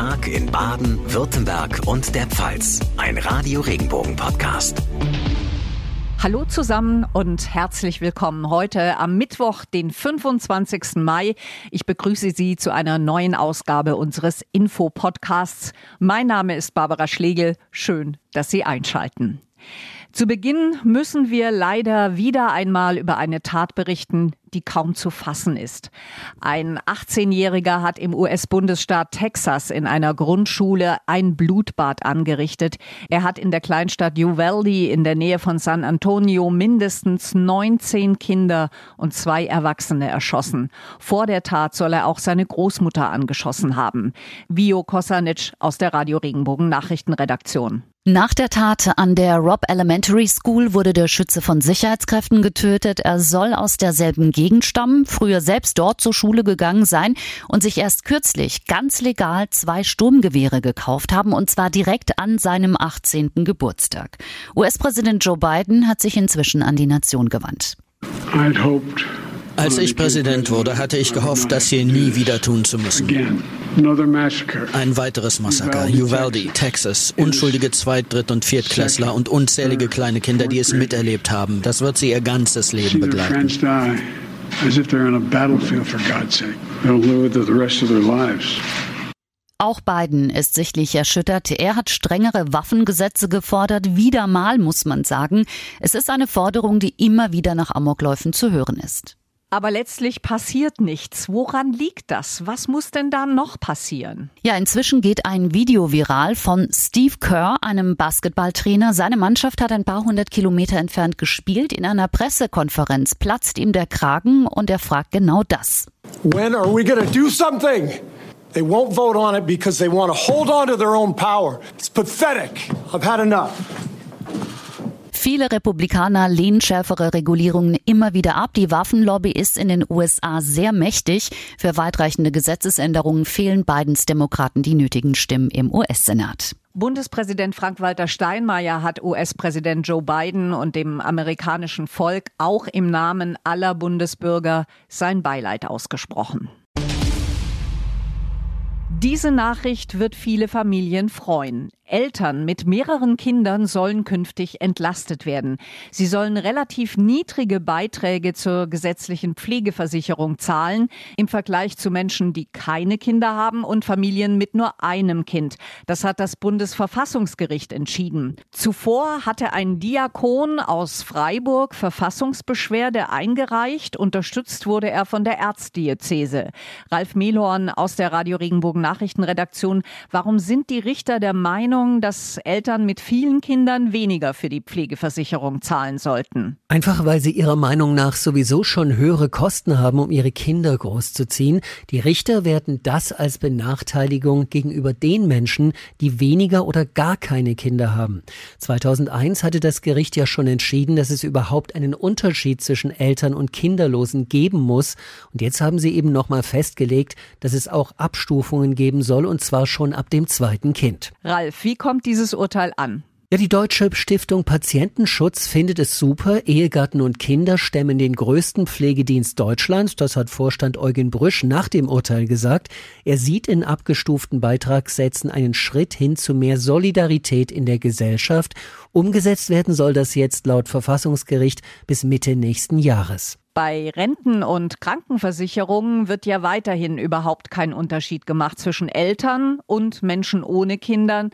Tag in Baden, Württemberg und der Pfalz. Ein Radio Regenbogen Podcast. Hallo zusammen und herzlich willkommen heute am Mittwoch, den 25. Mai. Ich begrüße Sie zu einer neuen Ausgabe unseres Info-Podcasts. Mein Name ist Barbara Schlegel. Schön, dass Sie einschalten. Zu Beginn müssen wir leider wieder einmal über eine Tat berichten, die kaum zu fassen ist. Ein 18-Jähriger hat im US-Bundesstaat Texas in einer Grundschule ein Blutbad angerichtet. Er hat in der Kleinstadt Uvalde in der Nähe von San Antonio mindestens 19 Kinder und zwei Erwachsene erschossen. Vor der Tat soll er auch seine Großmutter angeschossen haben. Vio Kosanic aus der Radio Regenbogen Nachrichtenredaktion. Nach der Tat an der Robb Elementary School wurde der Schütze von Sicherheitskräften getötet. Er soll aus derselben Gegend stammen, früher selbst dort zur Schule gegangen sein und sich erst kürzlich ganz legal zwei Sturmgewehre gekauft haben, und zwar direkt an seinem 18. Geburtstag. US-Präsident Joe Biden hat sich inzwischen an die Nation gewandt. I'd hoped als ich Präsident wurde, hatte ich gehofft, das hier nie wieder tun zu müssen. Ein weiteres Massaker, Uvalde, Texas, unschuldige Zweit-, Dritt- und Viertklässler und unzählige kleine Kinder, die es miterlebt haben. Das wird sie ihr ganzes Leben begleiten. Auch Biden ist sichtlich erschüttert. Er hat strengere Waffengesetze gefordert. Wieder mal, muss man sagen. Es ist eine Forderung, die immer wieder nach Amokläufen zu hören ist. Aber letztlich passiert nichts. Woran liegt das? Was muss denn da noch passieren? Ja, inzwischen geht ein Video viral von Steve Kerr, einem Basketballtrainer. Seine Mannschaft hat ein paar hundert Kilometer entfernt gespielt. In einer Pressekonferenz platzt ihm der Kragen und er fragt genau das. When are we gonna do something? They won't vote on it because they want to hold on to their own power. It's pathetic. I've had enough. Viele Republikaner lehnen schärfere Regulierungen immer wieder ab. Die Waffenlobby ist in den USA sehr mächtig. Für weitreichende Gesetzesänderungen fehlen Bidens Demokraten die nötigen Stimmen im US-Senat. Bundespräsident Frank-Walter Steinmeier hat US-Präsident Joe Biden und dem amerikanischen Volk auch im Namen aller Bundesbürger sein Beileid ausgesprochen. Diese Nachricht wird viele Familien freuen. Eltern mit mehreren Kindern sollen künftig entlastet werden. Sie sollen relativ niedrige Beiträge zur gesetzlichen Pflegeversicherung zahlen im Vergleich zu Menschen, die keine Kinder haben und Familien mit nur einem Kind. Das hat das Bundesverfassungsgericht entschieden. Zuvor hatte ein Diakon aus Freiburg Verfassungsbeschwerde eingereicht. Unterstützt wurde er von der Erzdiözese. Ralf Mehlhorn aus der Radio Regenbogen Nachrichtenredaktion. Warum sind die Richter der Meinung, Meinung, dass Eltern mit vielen Kindern weniger für die Pflegeversicherung zahlen sollten. Einfach weil sie ihrer Meinung nach sowieso schon höhere Kosten haben, um ihre Kinder großzuziehen. Die Richter werten das als Benachteiligung gegenüber den Menschen, die weniger oder gar keine Kinder haben. 2001 hatte das Gericht ja schon entschieden, dass es überhaupt einen Unterschied zwischen Eltern und Kinderlosen geben muss. Und jetzt haben sie eben nochmal festgelegt, dass es auch Abstufungen geben soll, und zwar schon ab dem zweiten Kind. Ralf, wie kommt dieses Urteil an? Ja, die Deutsche Stiftung Patientenschutz findet es super. Ehegatten und Kinder stemmen den größten Pflegedienst Deutschlands. Das hat Vorstand Eugen Brüsch nach dem Urteil gesagt. Er sieht in abgestuften Beitragssätzen einen Schritt hin zu mehr Solidarität in der Gesellschaft. Umgesetzt werden soll das jetzt laut Verfassungsgericht bis Mitte nächsten Jahres. Bei Renten- und Krankenversicherungen wird ja weiterhin überhaupt kein Unterschied gemacht zwischen Eltern und Menschen ohne Kindern.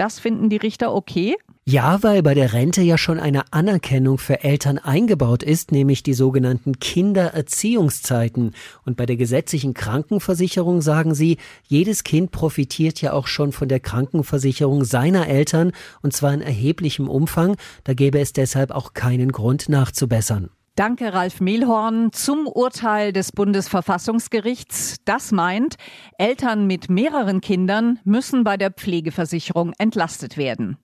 Das finden die Richter okay? Ja, weil bei der Rente ja schon eine Anerkennung für Eltern eingebaut ist, nämlich die sogenannten Kindererziehungszeiten. Und bei der gesetzlichen Krankenversicherung sagen sie, jedes Kind profitiert ja auch schon von der Krankenversicherung seiner Eltern, und zwar in erheblichem Umfang. Da gäbe es deshalb auch keinen Grund nachzubessern. Danke, Ralf Mehlhorn. Zum Urteil des Bundesverfassungsgerichts. Das meint, Eltern mit mehreren Kindern müssen bei der Pflegeversicherung entlastet werden.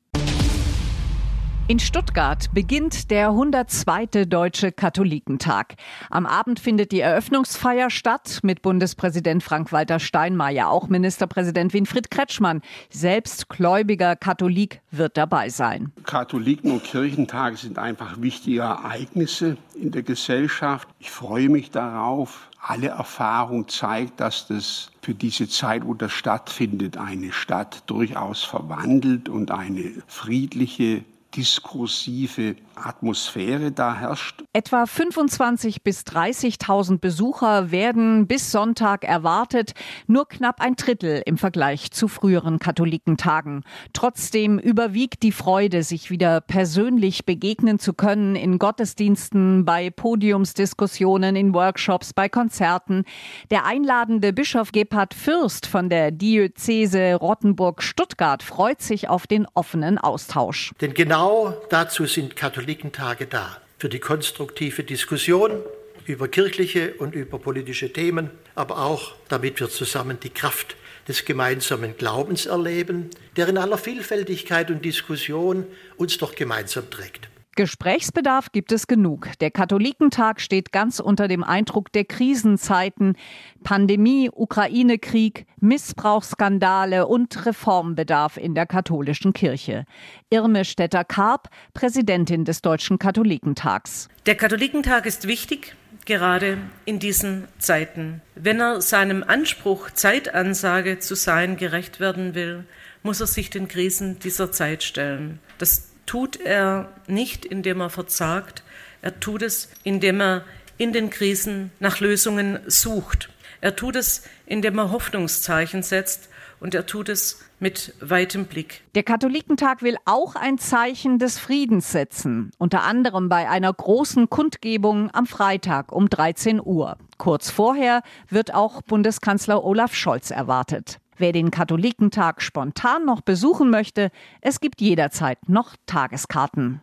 In Stuttgart beginnt der 102. Deutsche Katholikentag. Am Abend findet die Eröffnungsfeier statt mit Bundespräsident Frank-Walter Steinmeier. Auch Ministerpräsident Winfried Kretschmann, selbst gläubiger Katholik, wird dabei sein. Katholiken- und Kirchentage sind einfach wichtige Ereignisse in der Gesellschaft. Ich freue mich darauf. Alle Erfahrung zeigt, dass das für diese Zeit, wo das stattfindet, eine Stadt durchaus verwandelt und eine friedliche, diskursive Atmosphäre da herrscht. Etwa 25.000 bis 30.000 Besucher werden bis Sonntag erwartet, nur knapp ein Drittel im Vergleich zu früheren Katholikentagen. Trotzdem überwiegt die Freude, sich wieder persönlich begegnen zu können in Gottesdiensten, bei Podiumsdiskussionen, in Workshops, bei Konzerten. Der einladende Bischof Gebhard Fürst von der Diözese Rottenburg-Stuttgart freut sich auf den offenen Austausch. Denn genau dazu sind Katholiken Katholikentage da. Für die konstruktive Diskussion über kirchliche und über politische Themen, aber auch damit wir zusammen die Kraft des gemeinsamen Glaubens erleben, der in aller Vielfältigkeit und Diskussion uns doch gemeinsam trägt. Gesprächsbedarf gibt es genug. Der Katholikentag steht ganz unter dem Eindruck der Krisenzeiten. Pandemie, Ukraine-Krieg, Missbrauchsskandale und Reformbedarf in der katholischen Kirche. Irme Stetter-Karp, Präsidentin des Deutschen Katholikentags. Der Katholikentag ist wichtig, gerade in diesen Zeiten. Wenn er seinem Anspruch, Zeitansage zu sein, gerecht werden will, muss er sich den Krisen dieser Zeit stellen. Das tut er nicht, indem er verzagt, er tut es, indem er in den Krisen nach Lösungen sucht. Er tut es, indem er Hoffnungszeichen setzt und er tut es mit weitem Blick. Der Katholikentag will auch ein Zeichen des Friedens setzen, unter anderem bei einer großen Kundgebung am Freitag um 13 Uhr. Kurz vorher wird auch Bundeskanzler Olaf Scholz erwartet. Wer den Katholikentag spontan noch besuchen möchte, es gibt jederzeit noch Tageskarten.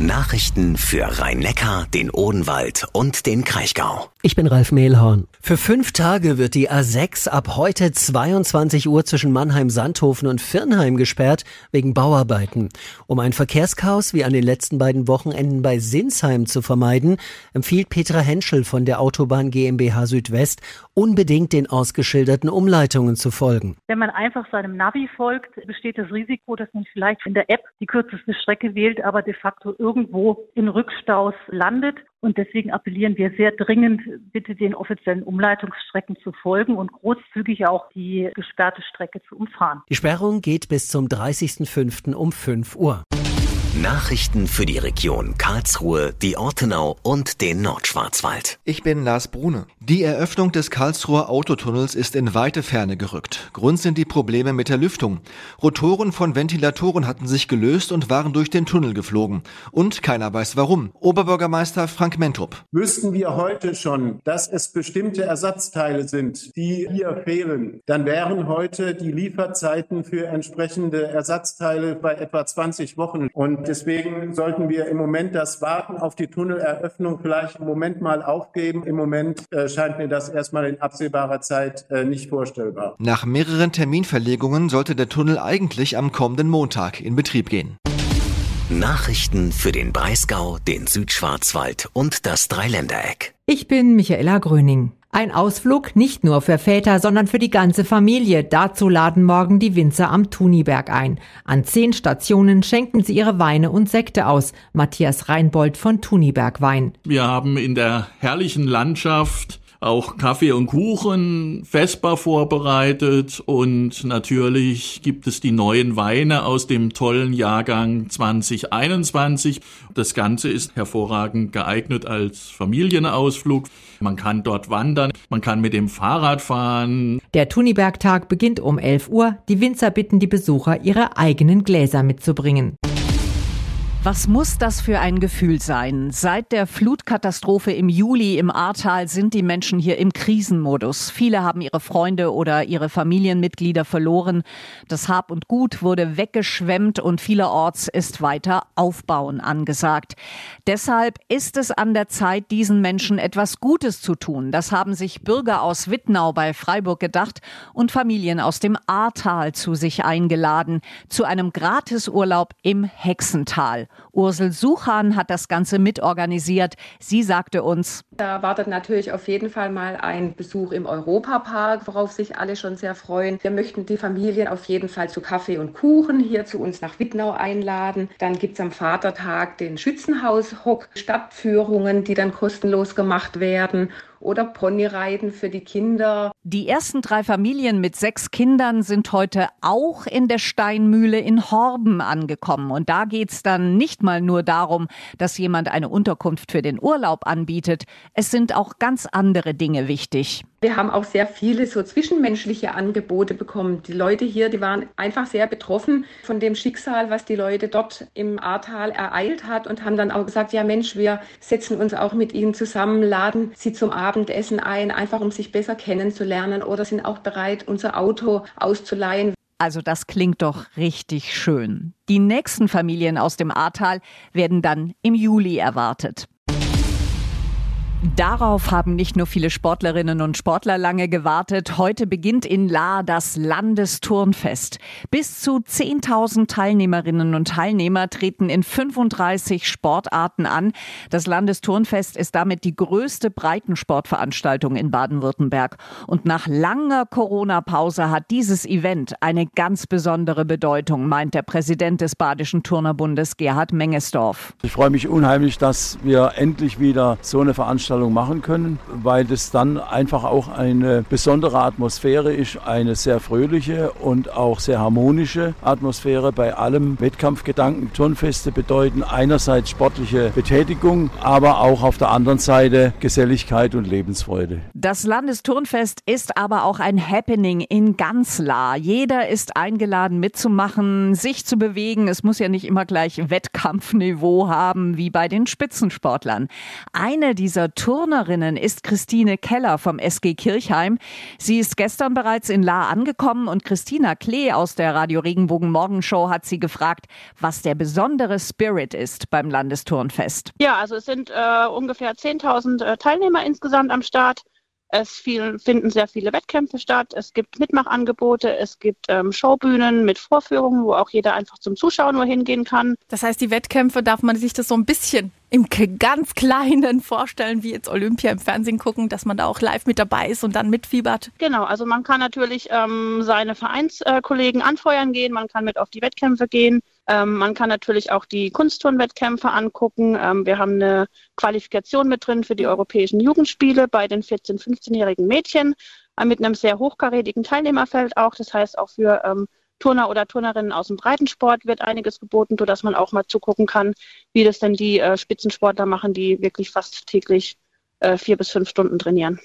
Nachrichten für Rhein-Neckar, den Odenwald und den Kraichgau. Ich bin Ralf Mehlhorn. Für fünf Tage wird die A6 ab heute 22 Uhr zwischen Mannheim-Sandhofen und Firnheim gesperrt wegen Bauarbeiten. Um ein Verkehrschaos wie an den letzten beiden Wochenenden bei Sinsheim zu vermeiden, empfiehlt Petra Henschel von der Autobahn GmbH Südwest unbedingt den ausgeschilderten Umleitungen zu folgen. Wenn man einfach seinem Navi folgt, besteht das Risiko, dass man vielleicht in der App die kürzeste Strecke wählt, aber de facto irgendwo in Rückstaus landet. Und deswegen appellieren wir sehr dringend, bitte den offiziellen Umleitungsstrecken zu folgen und großzügig auch die gesperrte Strecke zu umfahren. Die Sperrung geht bis zum 30.05. um 5 Uhr. Nachrichten für die Region Karlsruhe, die Ortenau und den Nordschwarzwald. Ich bin Lars Brune. Die Eröffnung des Karlsruher Autotunnels ist in weite Ferne gerückt. Grund sind die Probleme mit der Lüftung. Rotoren von Ventilatoren hatten sich gelöst und waren durch den Tunnel geflogen. Und keiner weiß warum. Oberbürgermeister Frank Mentrup. Wüssten wir heute schon, dass es bestimmte Ersatzteile sind, die hier fehlen, dann wären heute die Lieferzeiten für entsprechende Ersatzteile bei etwa 20 Wochen. Und deswegen sollten wir im Moment das Warten auf die Tunneleröffnung vielleicht im Moment mal aufgeben. Im Moment äh, scheint mir das erstmal in absehbarer Zeit äh, nicht vorstellbar. Nach mehreren Terminverlegungen sollte der Tunnel eigentlich am kommenden Montag in Betrieb gehen. Nachrichten für den Breisgau, den Südschwarzwald und das Dreiländereck. Ich bin Michaela Gröning. Ein Ausflug nicht nur für Väter, sondern für die ganze Familie. Dazu laden morgen die Winzer am Tuniberg ein. An zehn Stationen schenken sie ihre Weine und Sekte aus. Matthias Reinbold von Tuniberg Wein. Wir haben in der herrlichen Landschaft auch Kaffee und Kuchen Vesper vorbereitet und natürlich gibt es die neuen Weine aus dem tollen Jahrgang 2021. Das Ganze ist hervorragend geeignet als Familienausflug. Man kann dort wandern, man kann mit dem Fahrrad fahren. Der Tunibergtag beginnt um 11 Uhr. Die Winzer bitten die Besucher, ihre eigenen Gläser mitzubringen. Was muss das für ein Gefühl sein? Seit der Flutkatastrophe im Juli im Ahrtal sind die Menschen hier im Krisenmodus. Viele haben ihre Freunde oder ihre Familienmitglieder verloren. Das Hab und Gut wurde weggeschwemmt und vielerorts ist weiter Aufbauen angesagt. Deshalb ist es an der Zeit, diesen Menschen etwas Gutes zu tun. Das haben sich Bürger aus Wittnau bei Freiburg gedacht und Familien aus dem Ahrtal zu sich eingeladen zu einem Gratisurlaub im Hexental. Ursel Suchan hat das Ganze mitorganisiert. Sie sagte uns, da wartet natürlich auf jeden Fall mal ein Besuch im Europapark, worauf sich alle schon sehr freuen. Wir möchten die Familien auf jeden Fall zu Kaffee und Kuchen hier zu uns nach Wittnau einladen. Dann gibt es am Vatertag den Schützenhaus-Hock, Stadtführungen, die dann kostenlos gemacht werden oder Ponyreiten für die Kinder. Die ersten drei Familien mit sechs Kindern sind heute auch in der Steinmühle in Horben angekommen. Und da geht's dann nicht mal nur darum, dass jemand eine Unterkunft für den Urlaub anbietet. Es sind auch ganz andere Dinge wichtig. Wir haben auch sehr viele so zwischenmenschliche Angebote bekommen. Die Leute hier, die waren einfach sehr betroffen von dem Schicksal, was die Leute dort im Ahrtal ereilt hat und haben dann auch gesagt, ja Mensch, wir setzen uns auch mit ihnen zusammen, laden sie zum Abendessen ein, einfach um sich besser kennenzulernen oder sind auch bereit, unser Auto auszuleihen. Also das klingt doch richtig schön. Die nächsten Familien aus dem Ahrtal werden dann im Juli erwartet. Darauf haben nicht nur viele Sportlerinnen und Sportler lange gewartet. Heute beginnt in La das Landesturnfest. Bis zu 10.000 Teilnehmerinnen und Teilnehmer treten in 35 Sportarten an. Das Landesturnfest ist damit die größte Breitensportveranstaltung in Baden-Württemberg. Und nach langer Corona-Pause hat dieses Event eine ganz besondere Bedeutung, meint der Präsident des Badischen Turnerbundes Gerhard Mengesdorf. Ich freue mich unheimlich, dass wir endlich wieder so eine Veranstaltung Veranstaltung machen können, weil das dann einfach auch eine besondere Atmosphäre ist, eine sehr fröhliche und auch sehr harmonische Atmosphäre bei allem Wettkampfgedanken. Turnfeste bedeuten einerseits sportliche Betätigung, aber auch auf der anderen Seite Geselligkeit und Lebensfreude. Das Landesturnfest ist aber auch ein Happening in ganz La. Jeder ist eingeladen mitzumachen, sich zu bewegen. Es muss ja nicht immer gleich Wettkampfniveau haben wie bei den Spitzensportlern. Eine dieser Turnerinnen ist Christine Keller vom SG Kirchheim. Sie ist gestern bereits in La angekommen und Christina Klee aus der Radio Regenbogen Morgenshow hat sie gefragt, was der besondere Spirit ist beim Landesturnfest. Ja, also es sind äh, ungefähr 10.000 äh, Teilnehmer insgesamt am Start. Es viel, finden sehr viele Wettkämpfe statt. Es gibt Mitmachangebote, es gibt ähm, Showbühnen mit Vorführungen, wo auch jeder einfach zum Zuschauen nur hingehen kann. Das heißt, die Wettkämpfe darf man sich das so ein bisschen im ganz Kleinen vorstellen, wie jetzt Olympia im Fernsehen gucken, dass man da auch live mit dabei ist und dann mitfiebert? Genau, also man kann natürlich ähm, seine Vereinskollegen anfeuern gehen, man kann mit auf die Wettkämpfe gehen, ähm, man kann natürlich auch die Kunstturnwettkämpfe angucken. Ähm, wir haben eine Qualifikation mit drin für die Europäischen Jugendspiele bei den 14-, 15-jährigen Mädchen äh, mit einem sehr hochkarätigen Teilnehmerfeld auch. Das heißt auch für ähm, Turner oder Turnerinnen aus dem Breitensport wird einiges geboten, sodass man auch mal zugucken kann, wie das denn die äh, Spitzensportler machen, die wirklich fast täglich äh, vier bis fünf Stunden trainieren.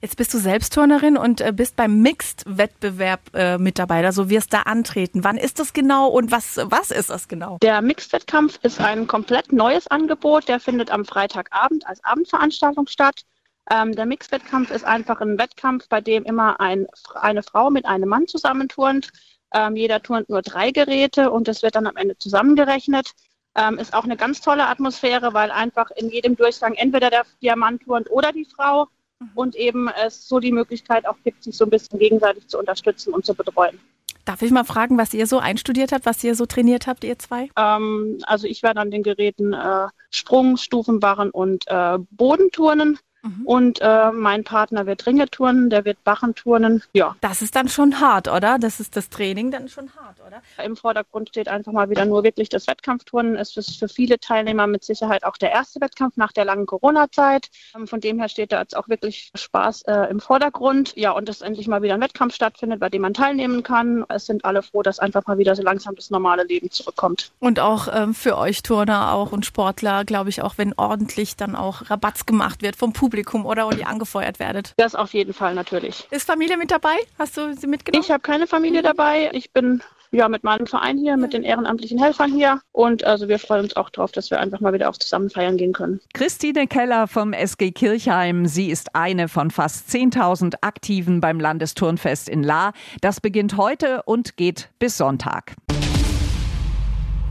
Jetzt bist du selbst Turnerin und äh, bist beim Mixed-Wettbewerb äh, mit dabei, also wirst da antreten. Wann ist das genau und was, was ist das genau? Der Mixed-Wettkampf ist ein komplett neues Angebot, der findet am Freitagabend als Abendveranstaltung statt. Ähm, der Mixed-Wettkampf ist einfach ein Wettkampf, bei dem immer ein, eine Frau mit einem Mann zusammenturnt. Ähm, jeder turnt nur drei Geräte und das wird dann am Ende zusammengerechnet. Ähm, ist auch eine ganz tolle Atmosphäre, weil einfach in jedem Durchgang entweder der Diamant turnt oder die Frau mhm. und eben es so die Möglichkeit auch gibt, sich so ein bisschen gegenseitig zu unterstützen und zu betreuen. Darf ich mal fragen, was ihr so einstudiert habt, was ihr so trainiert habt, ihr zwei? Ähm, also ich werde an den Geräten äh, Sprung, Stufenbarren und äh, Bodenturnen. Mhm. Und äh, mein Partner wird Ringeturnen, der wird Bachenturnen. Ja. Das ist dann schon hart, oder? Das ist das Training dann schon hart, oder? Im Vordergrund steht einfach mal wieder nur wirklich das Wettkampfturnen. Es ist für viele Teilnehmer mit Sicherheit auch der erste Wettkampf nach der langen Corona-Zeit. Ähm, von dem her steht da jetzt auch wirklich Spaß äh, im Vordergrund. Ja, und dass endlich mal wieder ein Wettkampf stattfindet, bei dem man teilnehmen kann. Es sind alle froh, dass einfach mal wieder so langsam das normale Leben zurückkommt. Und auch ähm, für euch Turner auch und Sportler, glaube ich, auch wenn ordentlich dann auch Rabatz gemacht wird vom Publikum Publikum oder und ihr angefeuert werdet? Das auf jeden Fall natürlich. Ist Familie mit dabei? Hast du sie mitgenommen? Ich habe keine Familie dabei. Ich bin ja, mit meinem Verein hier, mit den ehrenamtlichen Helfern hier. Und also wir freuen uns auch darauf, dass wir einfach mal wieder auch zusammen feiern gehen können. Christine Keller vom SG Kirchheim. Sie ist eine von fast 10.000 Aktiven beim Landesturnfest in La. Das beginnt heute und geht bis Sonntag.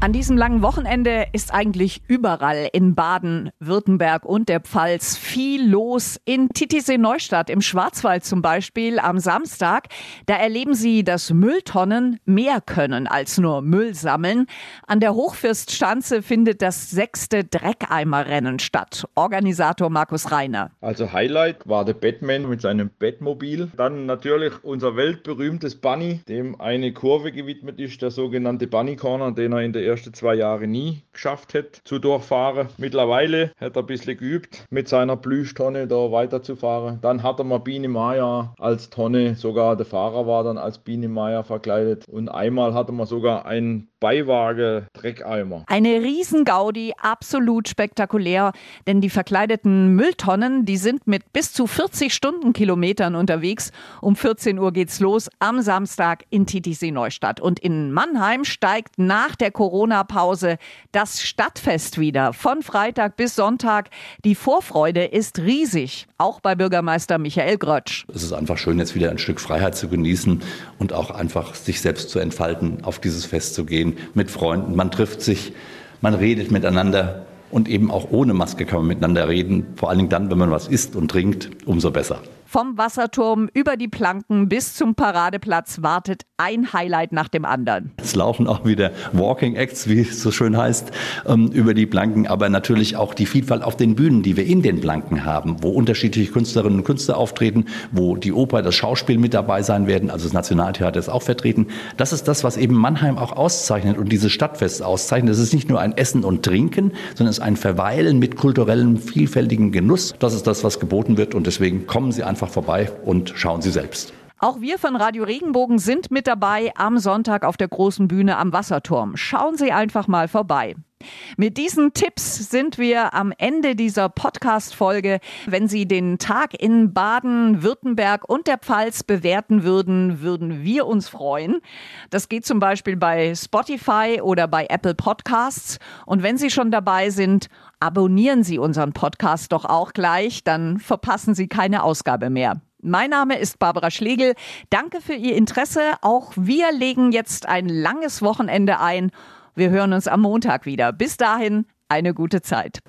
An diesem langen Wochenende ist eigentlich überall in Baden, Württemberg und der Pfalz viel los. In Titisee Neustadt im Schwarzwald zum Beispiel am Samstag. Da erleben Sie, dass Mülltonnen mehr können als nur Müll sammeln. An der Hochfürststanze findet das sechste Dreckeimerrennen statt. Organisator Markus Reiner. Also Highlight war der Batman mit seinem Bettmobil. Dann natürlich unser weltberühmtes Bunny, dem eine Kurve gewidmet ist, der sogenannte Bunny Corner, den er in der ersten zwei Jahre nie geschafft hätte zu durchfahren. Mittlerweile hat er ein bisschen geübt, mit seiner Plüschtonne da weiterzufahren. Dann hat er mal Biene Maya als Tonne, sogar der Fahrer war dann als Biene Maya verkleidet. Und einmal hatte man sogar einen Beiwagen Dreckeimer. Eine Riesengaudi, absolut spektakulär, denn die verkleideten Mülltonnen, die sind mit bis zu 40 Stundenkilometern unterwegs. Um 14 Uhr geht's los am Samstag in Titisee Neustadt. Und in Mannheim steigt nach der Corona-Pause das Stadtfest wieder. Von Freitag bis Sonntag. Die Vorfreude ist riesig, auch bei Bürgermeister Michael Grötsch. Es ist einfach schön, jetzt wieder ein Stück Freiheit zu genießen und auch einfach sich selbst zu entfalten, auf dieses Fest zu gehen mit Freunden. Man trifft sich, man redet miteinander und eben auch ohne Maske kann man miteinander reden. Vor allen Dingen dann, wenn man was isst und trinkt, umso besser. Vom Wasserturm über die Planken bis zum Paradeplatz wartet ein Highlight nach dem anderen. Es laufen auch wieder Walking Acts, wie es so schön heißt, ähm, über die Planken, aber natürlich auch die Vielfalt auf den Bühnen, die wir in den Planken haben, wo unterschiedliche Künstlerinnen und Künstler auftreten, wo die Oper, das Schauspiel mit dabei sein werden, also das Nationaltheater ist auch vertreten. Das ist das, was eben Mannheim auch auszeichnet und dieses Stadtfest auszeichnet. Das ist nicht nur ein Essen und Trinken, sondern es ist ein Verweilen mit kulturellem, vielfältigen Genuss. Das ist das, was geboten wird und deswegen kommen Sie einfach einfach vorbei und schauen Sie selbst. Auch wir von Radio Regenbogen sind mit dabei am Sonntag auf der großen Bühne am Wasserturm. Schauen Sie einfach mal vorbei. Mit diesen Tipps sind wir am Ende dieser Podcast-Folge. Wenn Sie den Tag in Baden, Württemberg und der Pfalz bewerten würden, würden wir uns freuen. Das geht zum Beispiel bei Spotify oder bei Apple Podcasts. Und wenn Sie schon dabei sind, abonnieren Sie unseren Podcast doch auch gleich, dann verpassen Sie keine Ausgabe mehr. Mein Name ist Barbara Schlegel. Danke für Ihr Interesse. Auch wir legen jetzt ein langes Wochenende ein. Wir hören uns am Montag wieder. Bis dahin eine gute Zeit.